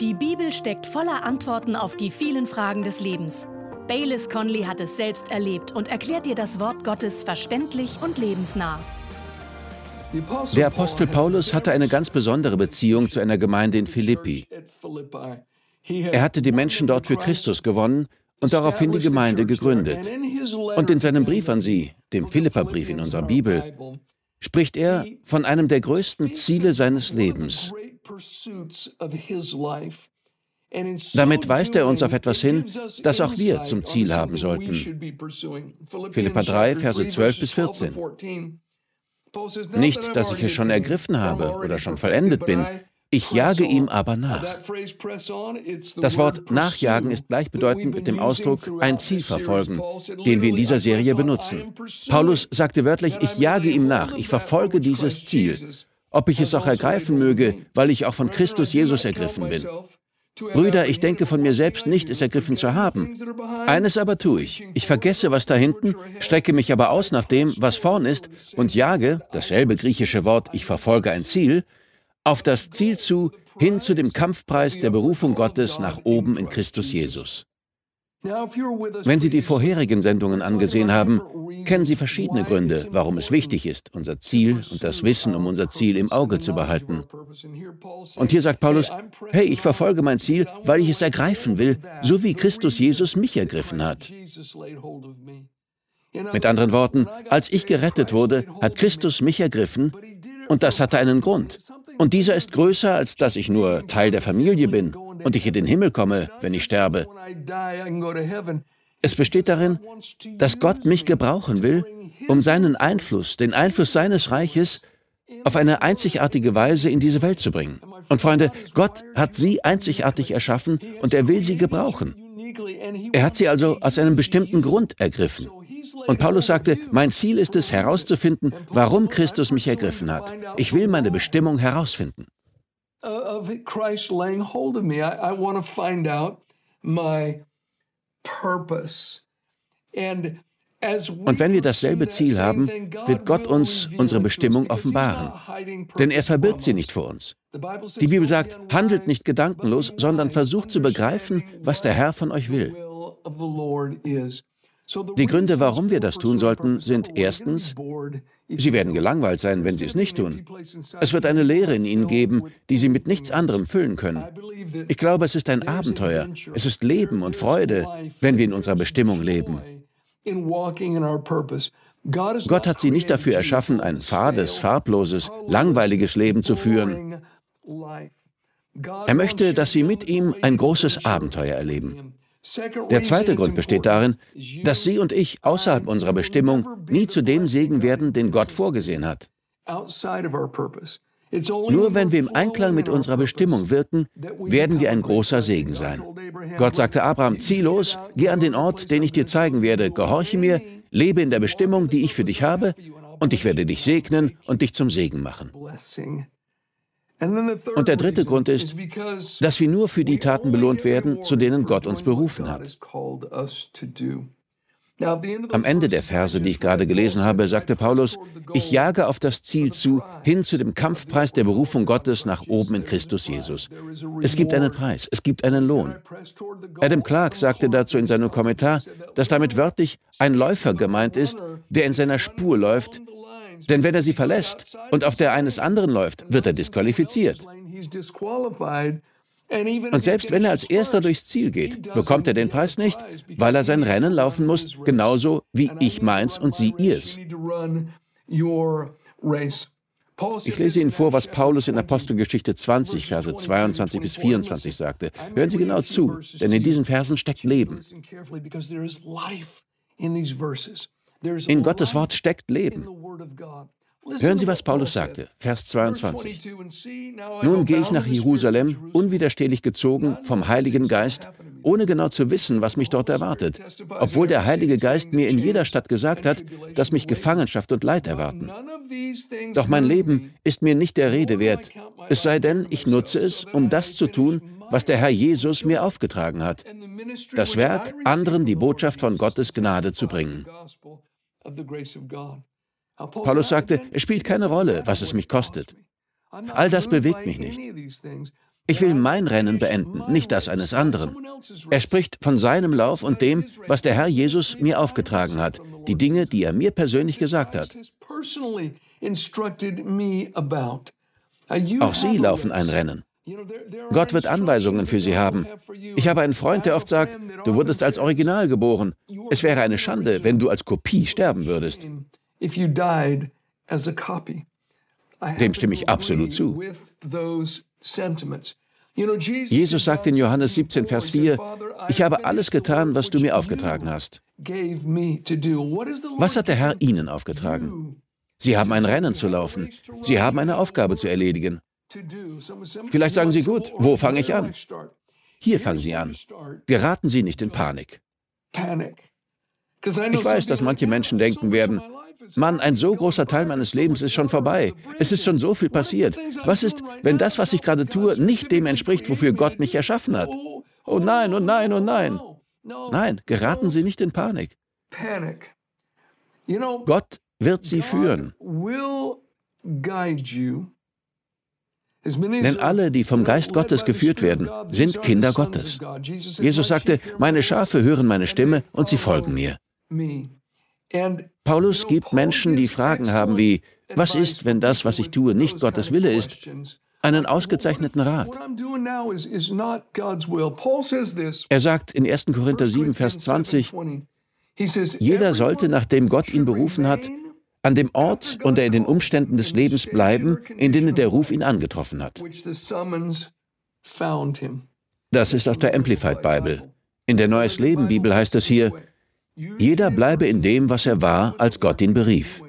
Die Bibel steckt voller Antworten auf die vielen Fragen des Lebens. Baylis Conley hat es selbst erlebt und erklärt dir das Wort Gottes verständlich und lebensnah. Der Apostel Paulus hatte eine ganz besondere Beziehung zu einer Gemeinde in Philippi. Er hatte die Menschen dort für Christus gewonnen und daraufhin die Gemeinde gegründet. Und in seinem Brief an sie, dem Philipperbrief in unserer Bibel, spricht er von einem der größten Ziele seines Lebens, damit weist er uns auf etwas hin, das auch wir zum Ziel haben sollten. Philippa 3, Verse 12 bis 14. Nicht, dass ich es schon ergriffen habe oder schon vollendet bin, ich jage ihm aber nach. Das Wort nachjagen ist gleichbedeutend mit dem Ausdruck ein Ziel verfolgen, den wir in dieser Serie benutzen. Paulus sagte wörtlich, ich jage ihm nach, ich verfolge dieses Ziel ob ich es auch ergreifen möge, weil ich auch von Christus Jesus ergriffen bin. Brüder, ich denke von mir selbst nicht, es ergriffen zu haben. Eines aber tue ich. Ich vergesse, was da hinten, strecke mich aber aus nach dem, was vorn ist, und jage, dasselbe griechische Wort, ich verfolge ein Ziel, auf das Ziel zu, hin zu dem Kampfpreis der Berufung Gottes nach oben in Christus Jesus. Wenn Sie die vorherigen Sendungen angesehen haben, kennen Sie verschiedene Gründe, warum es wichtig ist, unser Ziel und das Wissen um unser Ziel im Auge zu behalten. Und hier sagt Paulus, hey, ich verfolge mein Ziel, weil ich es ergreifen will, so wie Christus Jesus mich ergriffen hat. Mit anderen Worten, als ich gerettet wurde, hat Christus mich ergriffen und das hatte einen Grund. Und dieser ist größer, als dass ich nur Teil der Familie bin und ich in den Himmel komme, wenn ich sterbe. Es besteht darin, dass Gott mich gebrauchen will, um seinen Einfluss, den Einfluss seines Reiches, auf eine einzigartige Weise in diese Welt zu bringen. Und Freunde, Gott hat sie einzigartig erschaffen und er will sie gebrauchen. Er hat sie also aus einem bestimmten Grund ergriffen. Und Paulus sagte, mein Ziel ist es herauszufinden, warum Christus mich ergriffen hat. Ich will meine Bestimmung herausfinden. Of Christ laying hold of me. I, I want to find out my purpose. And und wenn wir dasselbe Ziel haben, wird Gott uns unsere Bestimmung offenbaren. Denn er verbirgt sie nicht vor uns. Die Bibel sagt, handelt nicht gedankenlos, sondern versucht zu begreifen, was der Herr von euch will. Die Gründe, warum wir das tun sollten, sind erstens, Sie werden gelangweilt sein, wenn Sie es nicht tun. Es wird eine Lehre in Ihnen geben, die Sie mit nichts anderem füllen können. Ich glaube, es ist ein Abenteuer. Es ist Leben und Freude, wenn wir in unserer Bestimmung leben. Gott hat Sie nicht dafür erschaffen, ein fades, farbloses, langweiliges Leben zu führen. Er möchte, dass Sie mit ihm ein großes Abenteuer erleben. Der zweite Grund besteht darin, dass Sie und ich außerhalb unserer Bestimmung nie zu dem Segen werden, den Gott vorgesehen hat. Nur wenn wir im Einklang mit unserer Bestimmung wirken, werden wir ein großer Segen sein. Gott sagte Abraham, zieh los, geh an den Ort, den ich dir zeigen werde, gehorche mir, lebe in der Bestimmung, die ich für dich habe, und ich werde dich segnen und dich zum Segen machen. Und der dritte Grund ist, dass wir nur für die Taten belohnt werden, zu denen Gott uns berufen hat. Am Ende der Verse, die ich gerade gelesen habe, sagte Paulus, ich jage auf das Ziel zu, hin zu dem Kampfpreis der Berufung Gottes nach oben in Christus Jesus. Es gibt einen Preis, es gibt einen Lohn. Adam Clark sagte dazu in seinem Kommentar, dass damit wörtlich ein Läufer gemeint ist, der in seiner Spur läuft, denn wenn er sie verlässt und auf der eines anderen läuft, wird er disqualifiziert. Und selbst wenn er als erster durchs Ziel geht, bekommt er den Preis nicht, weil er sein Rennen laufen muss, genauso wie ich meins und Sie ihrs. Ich lese Ihnen vor, was Paulus in Apostelgeschichte 20, Verse 22 bis 24 sagte. Hören Sie genau zu, denn in diesen Versen steckt Leben. In Gottes Wort steckt Leben. Hören Sie, was Paulus sagte, Vers 22. Nun gehe ich nach Jerusalem, unwiderstehlich gezogen vom Heiligen Geist, ohne genau zu wissen, was mich dort erwartet, obwohl der Heilige Geist mir in jeder Stadt gesagt hat, dass mich Gefangenschaft und Leid erwarten. Doch mein Leben ist mir nicht der Rede wert, es sei denn, ich nutze es, um das zu tun, was der Herr Jesus mir aufgetragen hat, das Werk, anderen die Botschaft von Gottes Gnade zu bringen. Paulus sagte, es spielt keine Rolle, was es mich kostet. All das bewegt mich nicht. Ich will mein Rennen beenden, nicht das eines anderen. Er spricht von seinem Lauf und dem, was der Herr Jesus mir aufgetragen hat, die Dinge, die er mir persönlich gesagt hat. Auch Sie laufen ein Rennen. Gott wird Anweisungen für Sie haben. Ich habe einen Freund, der oft sagt, du wurdest als Original geboren. Es wäre eine Schande, wenn du als Kopie sterben würdest. Dem stimme ich absolut zu. Jesus sagt in Johannes 17, Vers 4, ich habe alles getan, was du mir aufgetragen hast. Was hat der Herr Ihnen aufgetragen? Sie haben ein Rennen zu laufen. Sie haben eine Aufgabe zu erledigen. Vielleicht sagen Sie, gut, wo fange ich an? Hier fangen Sie an. Geraten Sie nicht in Panik. Ich weiß, dass manche Menschen denken werden, Mann, ein so großer Teil meines Lebens ist schon vorbei. Es ist schon so viel passiert. Was ist, wenn das, was ich gerade tue, nicht dem entspricht, wofür Gott mich erschaffen hat? Oh nein, oh nein, oh nein. Nein, geraten Sie nicht in Panik. Gott wird Sie führen. Denn alle, die vom Geist Gottes geführt werden, sind Kinder Gottes. Jesus sagte, meine Schafe hören meine Stimme und sie folgen mir. Paulus gibt Menschen, die Fragen haben wie, was ist, wenn das, was ich tue, nicht Gottes Wille ist, einen ausgezeichneten Rat. Er sagt in 1. Korinther 7, Vers 20, jeder sollte, nachdem Gott ihn berufen hat, an dem Ort und in den Umständen des Lebens bleiben, in denen der Ruf ihn angetroffen hat. Das ist aus der Amplified Bible. In der Neues Leben Bibel heißt es hier, jeder bleibe in dem, was er war, als Gott ihn berief.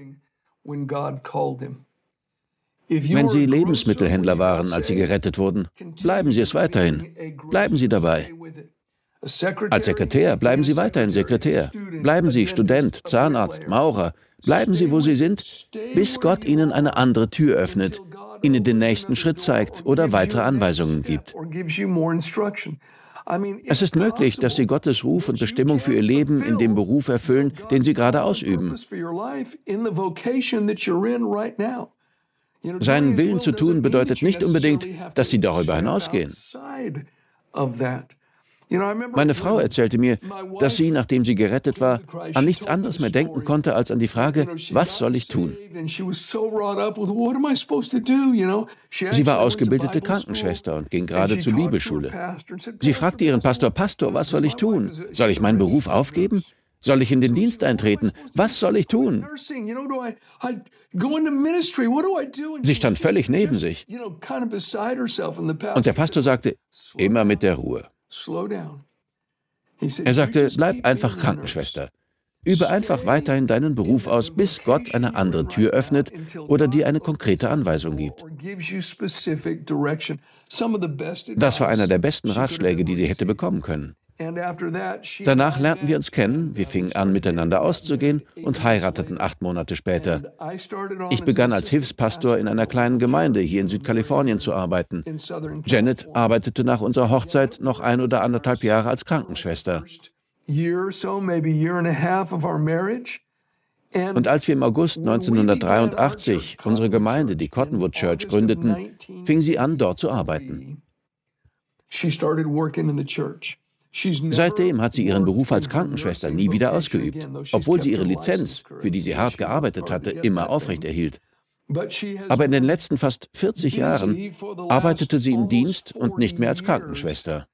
Wenn Sie Lebensmittelhändler waren, als Sie gerettet wurden, bleiben Sie es weiterhin. Bleiben Sie dabei. Als Sekretär bleiben Sie weiterhin Sekretär. Bleiben Sie Student, Zahnarzt, Maurer. Bleiben Sie, wo Sie sind, bis Gott Ihnen eine andere Tür öffnet, Ihnen den nächsten Schritt zeigt oder weitere Anweisungen gibt. Es ist möglich, dass Sie Gottes Ruf und Bestimmung für Ihr Leben in dem Beruf erfüllen, den Sie gerade ausüben. Seinen Willen zu tun bedeutet nicht unbedingt, dass Sie darüber hinausgehen. Meine Frau erzählte mir, dass sie, nachdem sie gerettet war, an nichts anderes mehr denken konnte als an die Frage, was soll ich tun? Sie war ausgebildete Krankenschwester und ging gerade zur Bibelschule. Sie fragte ihren Pastor, Pastor, was soll ich tun? Soll ich meinen Beruf aufgeben? Soll ich in den Dienst eintreten? Was soll ich tun? Sie stand völlig neben sich. Und der Pastor sagte, immer mit der Ruhe. Er sagte, bleib einfach Krankenschwester. Übe einfach weiterhin deinen Beruf aus, bis Gott eine andere Tür öffnet oder dir eine konkrete Anweisung gibt. Das war einer der besten Ratschläge, die sie hätte bekommen können. Danach lernten wir uns kennen, wir fingen an, miteinander auszugehen und heirateten acht Monate später. Ich begann als Hilfspastor in einer kleinen Gemeinde hier in Südkalifornien zu arbeiten. Janet arbeitete nach unserer Hochzeit noch ein oder anderthalb Jahre als Krankenschwester. Und als wir im August 1983 unsere Gemeinde, die Cottonwood Church, gründeten, fing sie an, dort zu arbeiten. She started working in the church. Seitdem hat sie ihren Beruf als Krankenschwester nie wieder ausgeübt, obwohl sie ihre Lizenz, für die sie hart gearbeitet hatte, immer aufrechterhielt. Aber in den letzten fast 40 Jahren arbeitete sie im Dienst und nicht mehr als Krankenschwester.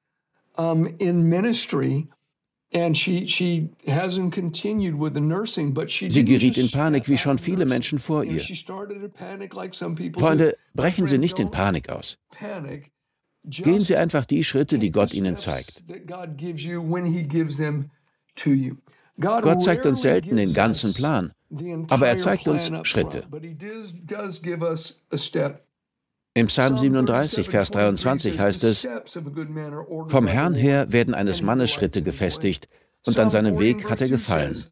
Sie geriet in Panik wie schon viele Menschen vor ihr. Freunde, brechen Sie nicht in Panik aus. Gehen Sie einfach die Schritte, die Gott Ihnen zeigt. Gott zeigt uns selten den ganzen Plan, aber er zeigt uns Schritte. Im Psalm 37, Vers 23 heißt es, Vom Herrn her werden eines Mannes Schritte gefestigt, und an seinem Weg hat er gefallen.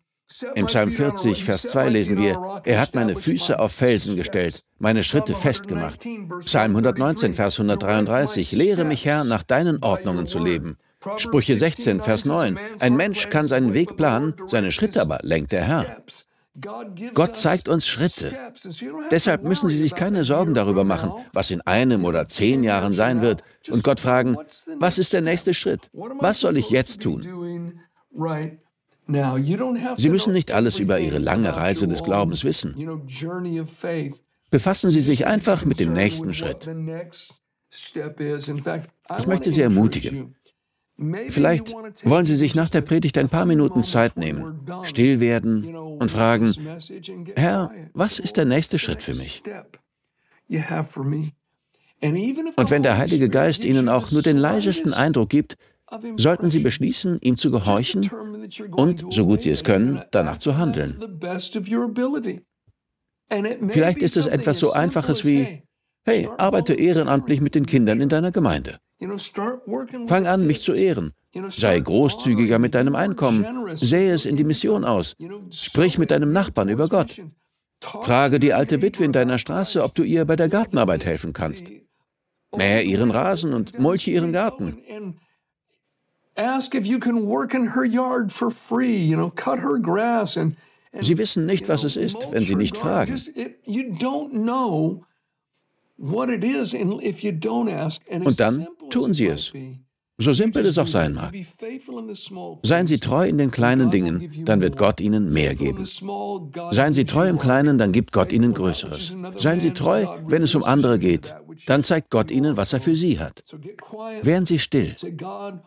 Im Psalm 40, Vers 2 lesen wir, er hat meine Füße auf Felsen gestellt, meine Schritte festgemacht. Psalm 119, Vers 133, lehre mich, Herr, nach deinen Ordnungen zu leben. Sprüche 16, Vers 9, ein Mensch kann seinen Weg planen, seine Schritte aber lenkt der Herr. Gott zeigt uns Schritte. Deshalb müssen Sie sich keine Sorgen darüber machen, was in einem oder zehn Jahren sein wird, und Gott fragen, was ist der nächste Schritt? Was soll ich jetzt tun? Sie müssen nicht alles über Ihre lange Reise des Glaubens wissen. Befassen Sie sich einfach mit dem nächsten Schritt. Ich möchte Sie ermutigen. Vielleicht wollen Sie sich nach der Predigt ein paar Minuten Zeit nehmen, still werden und fragen, Herr, was ist der nächste Schritt für mich? Und wenn der Heilige Geist Ihnen auch nur den leisesten Eindruck gibt, sollten Sie beschließen, ihm zu gehorchen und, so gut Sie es können, danach zu handeln. Vielleicht ist es etwas so Einfaches wie, hey, arbeite ehrenamtlich mit den Kindern in deiner Gemeinde. Fang an, mich zu ehren. Sei großzügiger mit deinem Einkommen. Sähe es in die Mission aus. Sprich mit deinem Nachbarn über Gott. Frage die alte Witwe in deiner Straße, ob du ihr bei der Gartenarbeit helfen kannst. Mähe ihren Rasen und mulche ihren Garten. Sie wissen nicht, was es ist, wenn sie nicht fragen. Und dann tun Sie es. So simpel es auch sein mag. Seien Sie treu in den kleinen Dingen, dann wird Gott Ihnen mehr geben. Seien Sie treu im Kleinen, dann gibt Gott Ihnen Größeres. Seien Sie treu, wenn es um andere geht, dann zeigt Gott Ihnen, was er für Sie hat. Wären Sie still.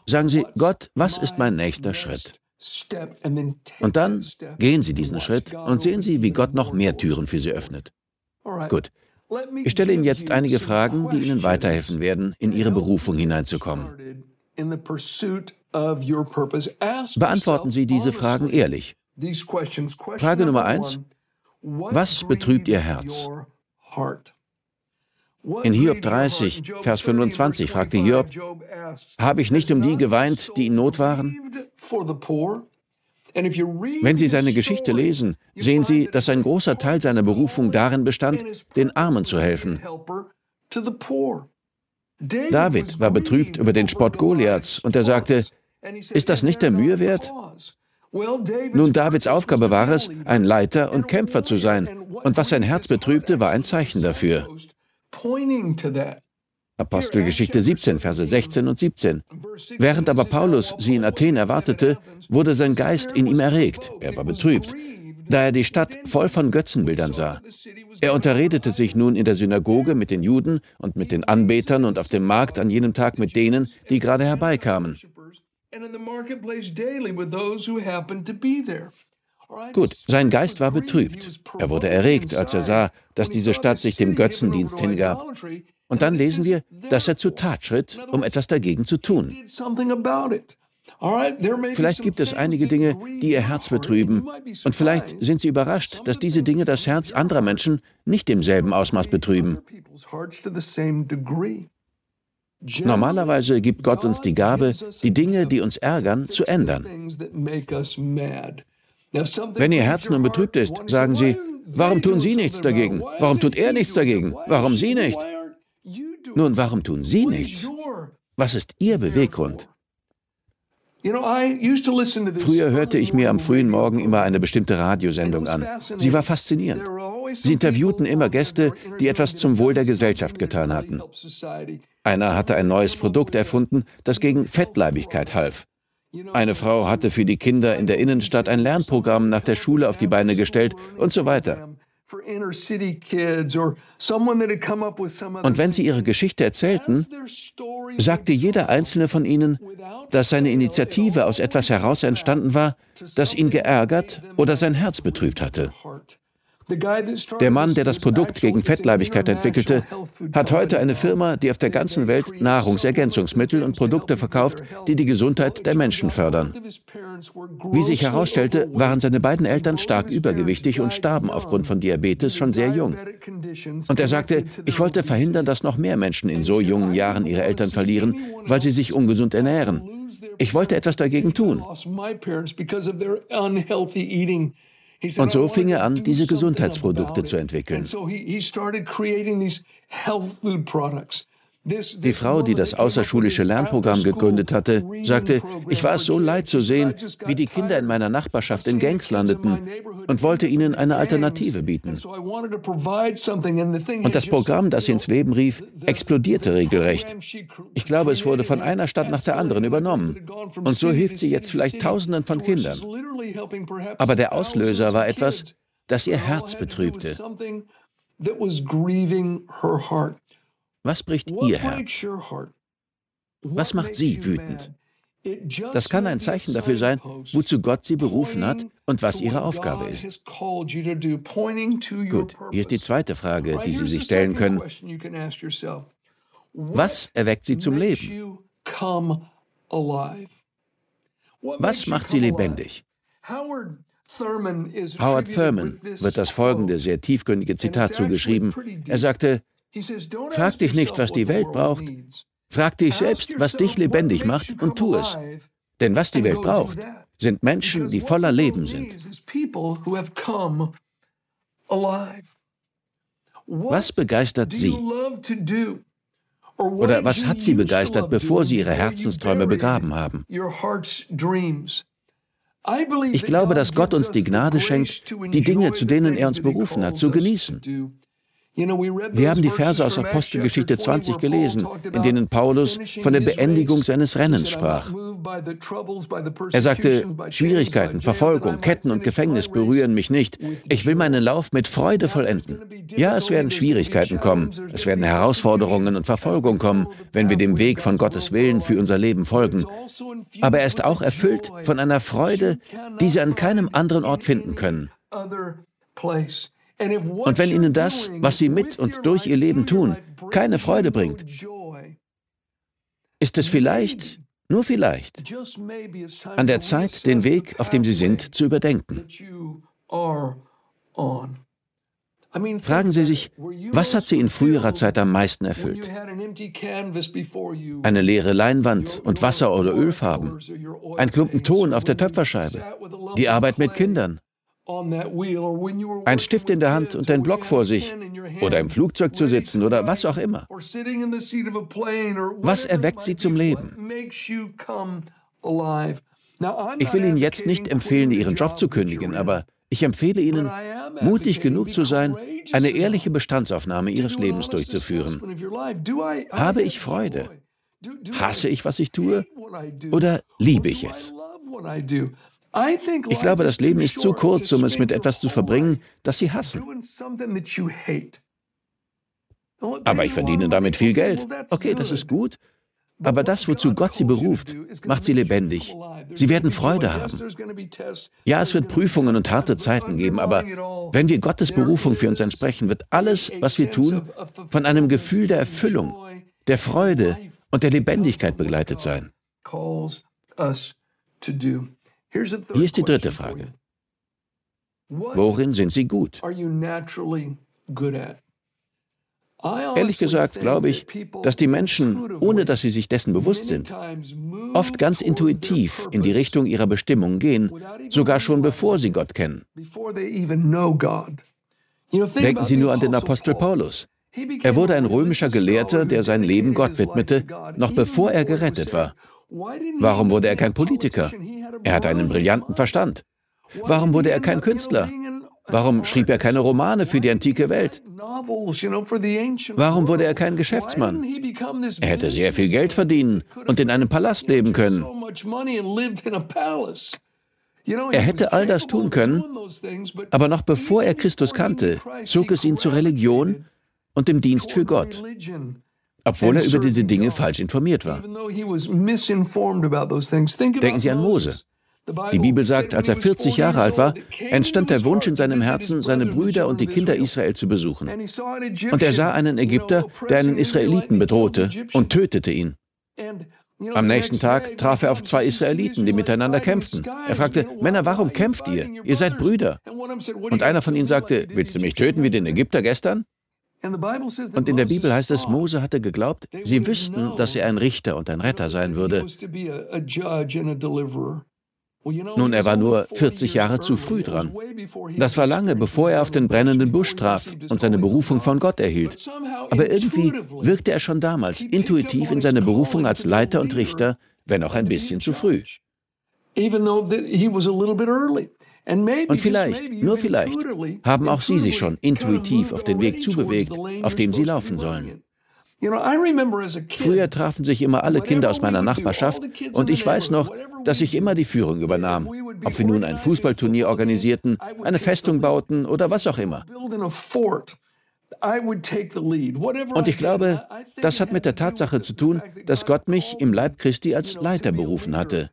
Sagen Sie, Gott, was ist mein nächster Schritt? Und dann gehen Sie diesen Schritt und sehen Sie, wie Gott noch mehr Türen für Sie öffnet. Gut, ich stelle Ihnen jetzt einige Fragen, die Ihnen weiterhelfen werden, in Ihre Berufung hineinzukommen. Beantworten Sie diese Fragen ehrlich. Frage Nummer eins. Was betrübt Ihr Herz? In Hiob 30, Vers 25 fragte Hiob, habe ich nicht um die geweint, die in Not waren? Wenn Sie seine Geschichte lesen, sehen Sie, dass ein großer Teil seiner Berufung darin bestand, den Armen zu helfen. David war betrübt über den Spott Goliaths und er sagte, ist das nicht der Mühe wert? Nun, Davids Aufgabe war es, ein Leiter und Kämpfer zu sein, und was sein Herz betrübte, war ein Zeichen dafür. Apostelgeschichte 17, Verse 16 und 17. Während aber Paulus sie in Athen erwartete, wurde sein Geist in ihm erregt. Er war betrübt, da er die Stadt voll von Götzenbildern sah. Er unterredete sich nun in der Synagoge mit den Juden und mit den Anbetern und auf dem Markt an jenem Tag mit denen, die gerade herbeikamen. Gut, sein Geist war betrübt. Er wurde erregt, als er sah, dass diese Stadt sich dem Götzendienst hingab. Und dann lesen wir, dass er zur Tat schritt, um etwas dagegen zu tun. Vielleicht gibt es einige Dinge, die ihr Herz betrüben. Und vielleicht sind sie überrascht, dass diese Dinge das Herz anderer Menschen nicht im selben Ausmaß betrüben. Normalerweise gibt Gott uns die Gabe, die Dinge, die uns ärgern, zu ändern. Wenn Ihr Herz nun betrübt ist, sagen Sie, warum tun Sie nichts dagegen? Warum tut er nichts dagegen? Warum Sie nicht? Nun, warum tun Sie nichts? Was ist Ihr Beweggrund? Früher hörte ich mir am frühen Morgen immer eine bestimmte Radiosendung an. Sie war faszinierend. Sie interviewten immer Gäste, die etwas zum Wohl der Gesellschaft getan hatten. Einer hatte ein neues Produkt erfunden, das gegen Fettleibigkeit half. Eine Frau hatte für die Kinder in der Innenstadt ein Lernprogramm nach der Schule auf die Beine gestellt und so weiter. Und wenn sie ihre Geschichte erzählten, sagte jeder einzelne von ihnen, dass seine Initiative aus etwas heraus entstanden war, das ihn geärgert oder sein Herz betrübt hatte. Der Mann, der das Produkt gegen Fettleibigkeit entwickelte, hat heute eine Firma, die auf der ganzen Welt Nahrungsergänzungsmittel und Produkte verkauft, die die Gesundheit der Menschen fördern. Wie sich herausstellte, waren seine beiden Eltern stark übergewichtig und starben aufgrund von Diabetes schon sehr jung. Und er sagte, ich wollte verhindern, dass noch mehr Menschen in so jungen Jahren ihre Eltern verlieren, weil sie sich ungesund ernähren. Ich wollte etwas dagegen tun. Und so fing er an, diese Gesundheitsprodukte zu entwickeln. Die Frau, die das außerschulische Lernprogramm gegründet hatte, sagte, ich war es so leid zu sehen, wie die Kinder in meiner Nachbarschaft in Gangs landeten und wollte ihnen eine Alternative bieten. Und das Programm, das sie ins Leben rief, explodierte regelrecht. Ich glaube, es wurde von einer Stadt nach der anderen übernommen. Und so hilft sie jetzt vielleicht Tausenden von Kindern. Aber der Auslöser war etwas, das ihr Herz betrübte. Was bricht Ihr Herz? Was macht Sie wütend? Das kann ein Zeichen dafür sein, wozu Gott Sie berufen hat und was Ihre Aufgabe ist. Gut, hier ist die zweite Frage, die Sie sich stellen können. Was erweckt Sie zum Leben? Was macht Sie lebendig? Howard Thurman wird das folgende sehr tiefgründige Zitat zugeschrieben. Er sagte, Frag dich nicht, was die Welt braucht. Frag dich selbst, was dich lebendig macht und tu es. Denn was die Welt braucht, sind Menschen, die voller Leben sind. Was begeistert Sie? Oder was hat Sie begeistert, bevor Sie Ihre Herzensträume begraben haben? Ich glaube, dass Gott uns die Gnade schenkt, die Dinge, zu denen er uns berufen hat, zu genießen. Wir haben die Verse aus Apostelgeschichte 20 gelesen, in denen Paulus von der Beendigung seines Rennens sprach. Er sagte, Schwierigkeiten, Verfolgung, Ketten und Gefängnis berühren mich nicht. Ich will meinen Lauf mit Freude vollenden. Ja, es werden Schwierigkeiten kommen, es werden Herausforderungen und Verfolgung kommen, wenn wir dem Weg von Gottes Willen für unser Leben folgen. Aber er ist auch erfüllt von einer Freude, die Sie an keinem anderen Ort finden können. Und wenn ihnen das, was sie mit und durch ihr Leben tun, keine Freude bringt, ist es vielleicht, nur vielleicht, an der Zeit, den Weg, auf dem sie sind, zu überdenken. Fragen Sie sich, was hat Sie in früherer Zeit am meisten erfüllt? Eine leere Leinwand und Wasser- oder Ölfarben? Ein Klumpen Ton auf der Töpferscheibe? Die Arbeit mit Kindern? Ein Stift in der Hand und ein Block vor sich oder im Flugzeug zu sitzen oder was auch immer. Was erweckt sie zum Leben? Ich will Ihnen jetzt nicht empfehlen, Ihren Job zu kündigen, aber ich empfehle Ihnen, mutig genug zu sein, eine ehrliche Bestandsaufnahme Ihres Lebens durchzuführen. Habe ich Freude? Hasse ich, was ich tue? Oder liebe ich es? Ich glaube, das Leben ist zu kurz, um es mit etwas zu verbringen, das Sie hassen. Aber ich verdiene damit viel Geld. Okay, das ist gut. Aber das, wozu Gott sie beruft, macht sie lebendig. Sie werden Freude haben. Ja, es wird Prüfungen und harte Zeiten geben, aber wenn wir Gottes Berufung für uns entsprechen, wird alles, was wir tun, von einem Gefühl der Erfüllung, der Freude und der Lebendigkeit begleitet sein. Hier ist die dritte Frage. Worin sind Sie gut? Ehrlich gesagt glaube ich, dass die Menschen, ohne dass sie sich dessen bewusst sind, oft ganz intuitiv in die Richtung ihrer Bestimmung gehen, sogar schon bevor sie Gott kennen. Denken Sie nur an den Apostel Paulus. Er wurde ein römischer Gelehrter, der sein Leben Gott widmete, noch bevor er gerettet war. Warum wurde er kein Politiker? Er hatte einen brillanten Verstand. Warum wurde er kein Künstler? Warum schrieb er keine Romane für die antike Welt? Warum wurde er kein Geschäftsmann? Er hätte sehr viel Geld verdienen und in einem Palast leben können. Er hätte all das tun können, aber noch bevor er Christus kannte, zog es ihn zur Religion und dem Dienst für Gott obwohl er über diese Dinge falsch informiert war. Denken Sie an Mose. Die Bibel sagt, als er 40 Jahre alt war, entstand der Wunsch in seinem Herzen, seine Brüder und die Kinder Israel zu besuchen. Und er sah einen Ägypter, der einen Israeliten bedrohte und tötete ihn. Am nächsten Tag traf er auf zwei Israeliten, die miteinander kämpften. Er fragte, Männer, warum kämpft ihr? Ihr seid Brüder. Und einer von ihnen sagte, willst du mich töten wie den Ägypter gestern? Und in der Bibel heißt es, Mose hatte geglaubt, sie wüssten, dass er ein Richter und ein Retter sein würde. Nun, er war nur 40 Jahre zu früh dran. Das war lange, bevor er auf den brennenden Busch traf und seine Berufung von Gott erhielt. Aber irgendwie wirkte er schon damals intuitiv in seine Berufung als Leiter und Richter, wenn auch ein bisschen zu früh. Und vielleicht, nur vielleicht, haben auch Sie sich schon intuitiv auf den Weg zubewegt, auf dem Sie laufen sollen. Früher trafen sich immer alle Kinder aus meiner Nachbarschaft und ich weiß noch, dass ich immer die Führung übernahm. Ob wir nun ein Fußballturnier organisierten, eine Festung bauten oder was auch immer. Und ich glaube, das hat mit der Tatsache zu tun, dass Gott mich im Leib Christi als Leiter berufen hatte.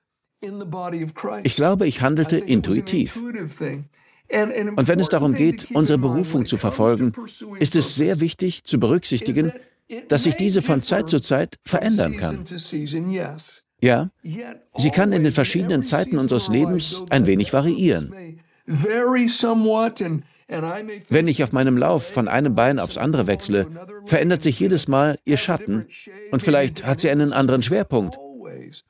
Ich glaube, ich handelte intuitiv. Und wenn es darum geht, unsere Berufung zu verfolgen, ist es sehr wichtig zu berücksichtigen, dass sich diese von Zeit zu Zeit verändern kann. Ja, sie kann in den verschiedenen Zeiten unseres Lebens ein wenig variieren. Wenn ich auf meinem Lauf von einem Bein aufs andere wechsle, verändert sich jedes Mal ihr Schatten und vielleicht hat sie einen anderen Schwerpunkt.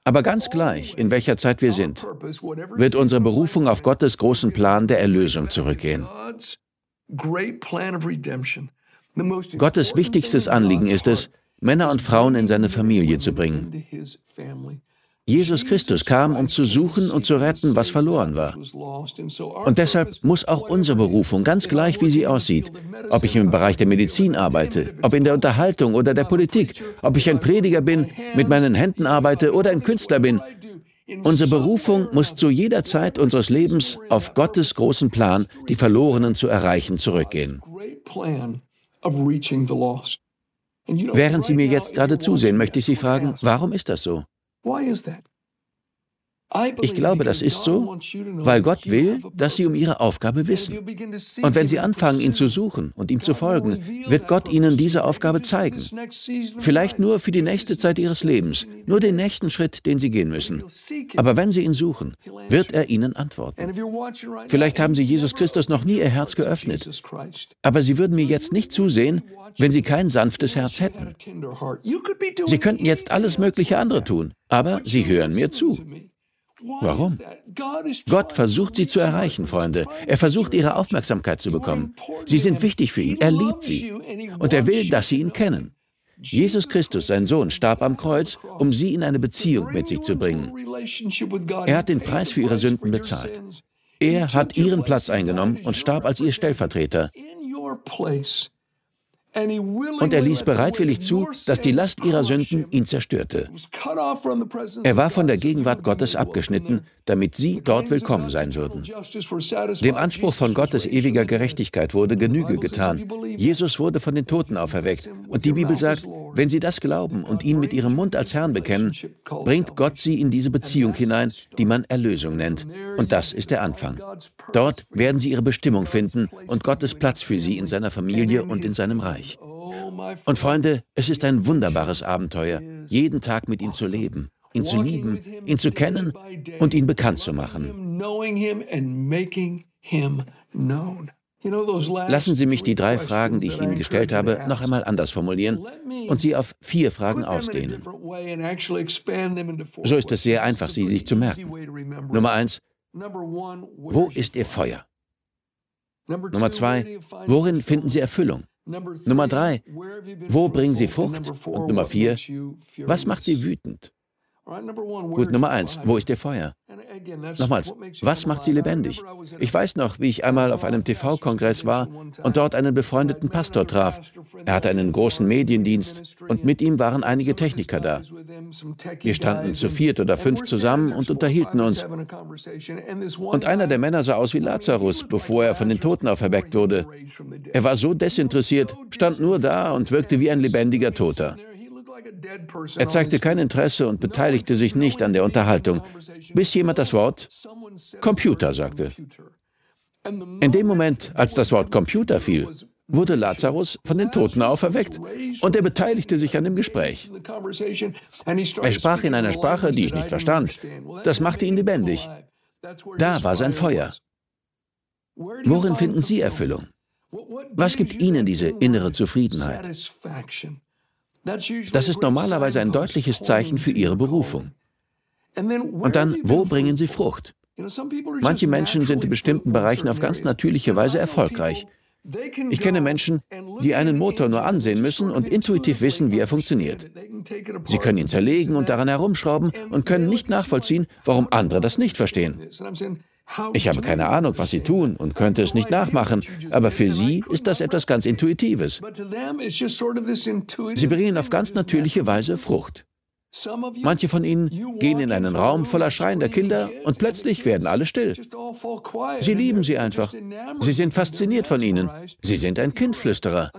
Aber ganz gleich, in welcher Zeit wir sind, wird unsere Berufung auf Gottes großen Plan der Erlösung zurückgehen. Gottes wichtigstes Anliegen ist es, Männer und Frauen in seine Familie zu bringen. Jesus Christus kam, um zu suchen und zu retten, was verloren war. Und deshalb muss auch unsere Berufung, ganz gleich wie sie aussieht, ob ich im Bereich der Medizin arbeite, ob in der Unterhaltung oder der Politik, ob ich ein Prediger bin, mit meinen Händen arbeite oder ein Künstler bin, Unsere Berufung muss zu jeder Zeit unseres Lebens auf Gottes großen Plan, die Verlorenen zu erreichen, zurückgehen. Während Sie mir jetzt gerade zusehen, möchte ich Sie fragen, warum ist das so? Why is that? Ich glaube, das ist so, weil Gott will, dass Sie um Ihre Aufgabe wissen. Und wenn Sie anfangen, ihn zu suchen und ihm zu folgen, wird Gott Ihnen diese Aufgabe zeigen. Vielleicht nur für die nächste Zeit Ihres Lebens, nur den nächsten Schritt, den Sie gehen müssen. Aber wenn Sie ihn suchen, wird er Ihnen antworten. Vielleicht haben Sie Jesus Christus noch nie Ihr Herz geöffnet. Aber Sie würden mir jetzt nicht zusehen, wenn Sie kein sanftes Herz hätten. Sie könnten jetzt alles mögliche andere tun, aber Sie hören mir zu. Warum? Gott versucht sie zu erreichen, Freunde. Er versucht ihre Aufmerksamkeit zu bekommen. Sie sind wichtig für ihn. Er liebt sie. Und er will, dass sie ihn kennen. Jesus Christus, sein Sohn, starb am Kreuz, um sie in eine Beziehung mit sich zu bringen. Er hat den Preis für ihre Sünden bezahlt. Er hat ihren Platz eingenommen und starb als ihr Stellvertreter. Und er ließ bereitwillig zu, dass die Last ihrer Sünden ihn zerstörte. Er war von der Gegenwart Gottes abgeschnitten, damit sie dort willkommen sein würden. Dem Anspruch von Gottes ewiger Gerechtigkeit wurde Genüge getan. Jesus wurde von den Toten auferweckt. Und die Bibel sagt, wenn sie das glauben und ihn mit ihrem Mund als Herrn bekennen, bringt Gott sie in diese Beziehung hinein, die man Erlösung nennt. Und das ist der Anfang. Dort werden sie ihre Bestimmung finden und Gottes Platz für sie in seiner Familie und in seinem Reich. Und Freunde, es ist ein wunderbares Abenteuer, jeden Tag mit ihm zu leben, ihn zu lieben, ihn zu kennen und ihn bekannt zu machen. Lassen Sie mich die drei Fragen, die ich Ihnen gestellt habe, noch einmal anders formulieren und sie auf vier Fragen ausdehnen. So ist es sehr einfach, sie sich zu merken. Nummer eins, wo ist Ihr Feuer? Nummer zwei, worin finden Sie Erfüllung? Nummer drei, wo bringen Sie Frucht? Und Nummer vier, was macht Sie wütend? Gut, Nummer eins, wo ist Ihr Feuer? Nochmals, was macht Sie lebendig? Ich weiß noch, wie ich einmal auf einem TV-Kongress war und dort einen befreundeten Pastor traf. Er hatte einen großen Mediendienst und mit ihm waren einige Techniker da. Wir standen zu viert oder fünf zusammen und unterhielten uns. Und einer der Männer sah aus wie Lazarus, bevor er von den Toten auferweckt wurde. Er war so desinteressiert, stand nur da und wirkte wie ein lebendiger Toter. Er zeigte kein Interesse und beteiligte sich nicht an der Unterhaltung, bis jemand das Wort Computer sagte. In dem Moment, als das Wort Computer fiel, wurde Lazarus von den Toten auferweckt und er beteiligte sich an dem Gespräch. Er sprach in einer Sprache, die ich nicht verstand. Das machte ihn lebendig. Da war sein Feuer. Worin finden Sie Erfüllung? Was gibt Ihnen diese innere Zufriedenheit? Das ist normalerweise ein deutliches Zeichen für Ihre Berufung. Und dann, wo bringen Sie Frucht? Manche Menschen sind in bestimmten Bereichen auf ganz natürliche Weise erfolgreich. Ich kenne Menschen, die einen Motor nur ansehen müssen und intuitiv wissen, wie er funktioniert. Sie können ihn zerlegen und daran herumschrauben und können nicht nachvollziehen, warum andere das nicht verstehen. Ich habe keine Ahnung, was sie tun und könnte es nicht nachmachen, aber für sie ist das etwas ganz Intuitives. Sie bringen auf ganz natürliche Weise Frucht. Manche von ihnen gehen in einen Raum voller schreiender Kinder und plötzlich werden alle still. Sie lieben sie einfach. Sie sind fasziniert von ihnen. Sie sind ein Kindflüsterer.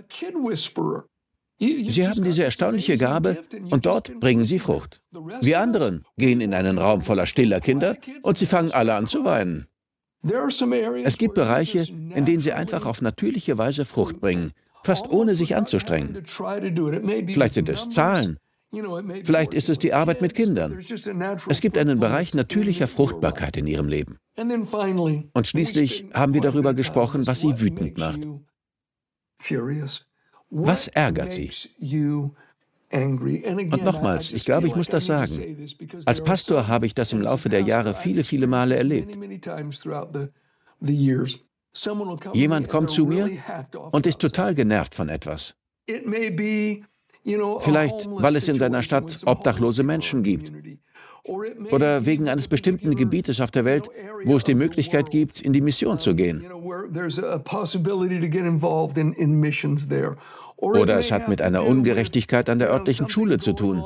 Sie haben diese erstaunliche Gabe und dort bringen sie Frucht. Wir anderen gehen in einen Raum voller stiller Kinder und sie fangen alle an zu weinen. Es gibt Bereiche, in denen sie einfach auf natürliche Weise Frucht bringen, fast ohne sich anzustrengen. Vielleicht sind es Zahlen, Vielleicht ist es die Arbeit mit Kindern. Es gibt einen Bereich natürlicher Fruchtbarkeit in ihrem Leben. Und schließlich haben wir darüber gesprochen, was sie wütend macht. Was ärgert sie? Und nochmals, ich glaube, ich muss das sagen. Als Pastor habe ich das im Laufe der Jahre viele, viele Male erlebt. Jemand kommt zu mir und ist total genervt von etwas. Vielleicht, weil es in seiner Stadt obdachlose Menschen gibt. Oder wegen eines bestimmten Gebietes auf der Welt, wo es die Möglichkeit gibt, in die Mission zu gehen. Oder es hat mit einer Ungerechtigkeit an der örtlichen Schule zu tun.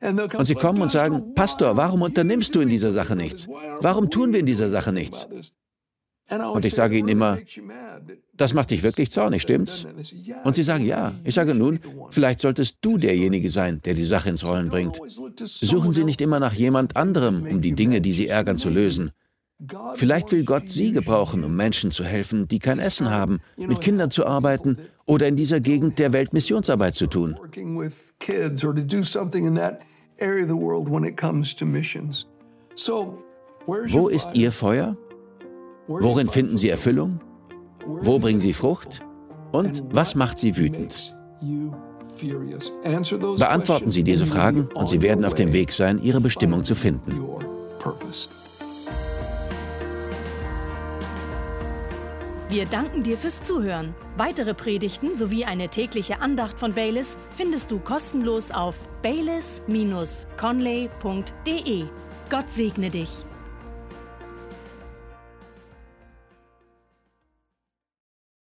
Und sie kommen und sagen, Pastor, warum unternimmst du in dieser Sache nichts? Warum tun wir in dieser Sache nichts? Und ich sage ihnen immer, das macht dich wirklich zornig, stimmt's? Und sie sagen ja. Ich sage nun, vielleicht solltest du derjenige sein, der die Sache ins Rollen bringt. Suchen Sie nicht immer nach jemand anderem, um die Dinge, die Sie ärgern, zu lösen. Vielleicht will Gott Sie gebrauchen, um Menschen zu helfen, die kein Essen haben, mit Kindern zu arbeiten oder in dieser Gegend der Welt Missionsarbeit zu tun. Wo ist Ihr Feuer? Worin finden Sie Erfüllung? Wo bringen Sie Frucht? Und was macht Sie wütend? Beantworten Sie diese Fragen und Sie werden auf dem Weg sein, Ihre Bestimmung zu finden. Wir danken dir fürs Zuhören. Weitere Predigten sowie eine tägliche Andacht von Baylis findest du kostenlos auf baylis-conley.de. Gott segne dich.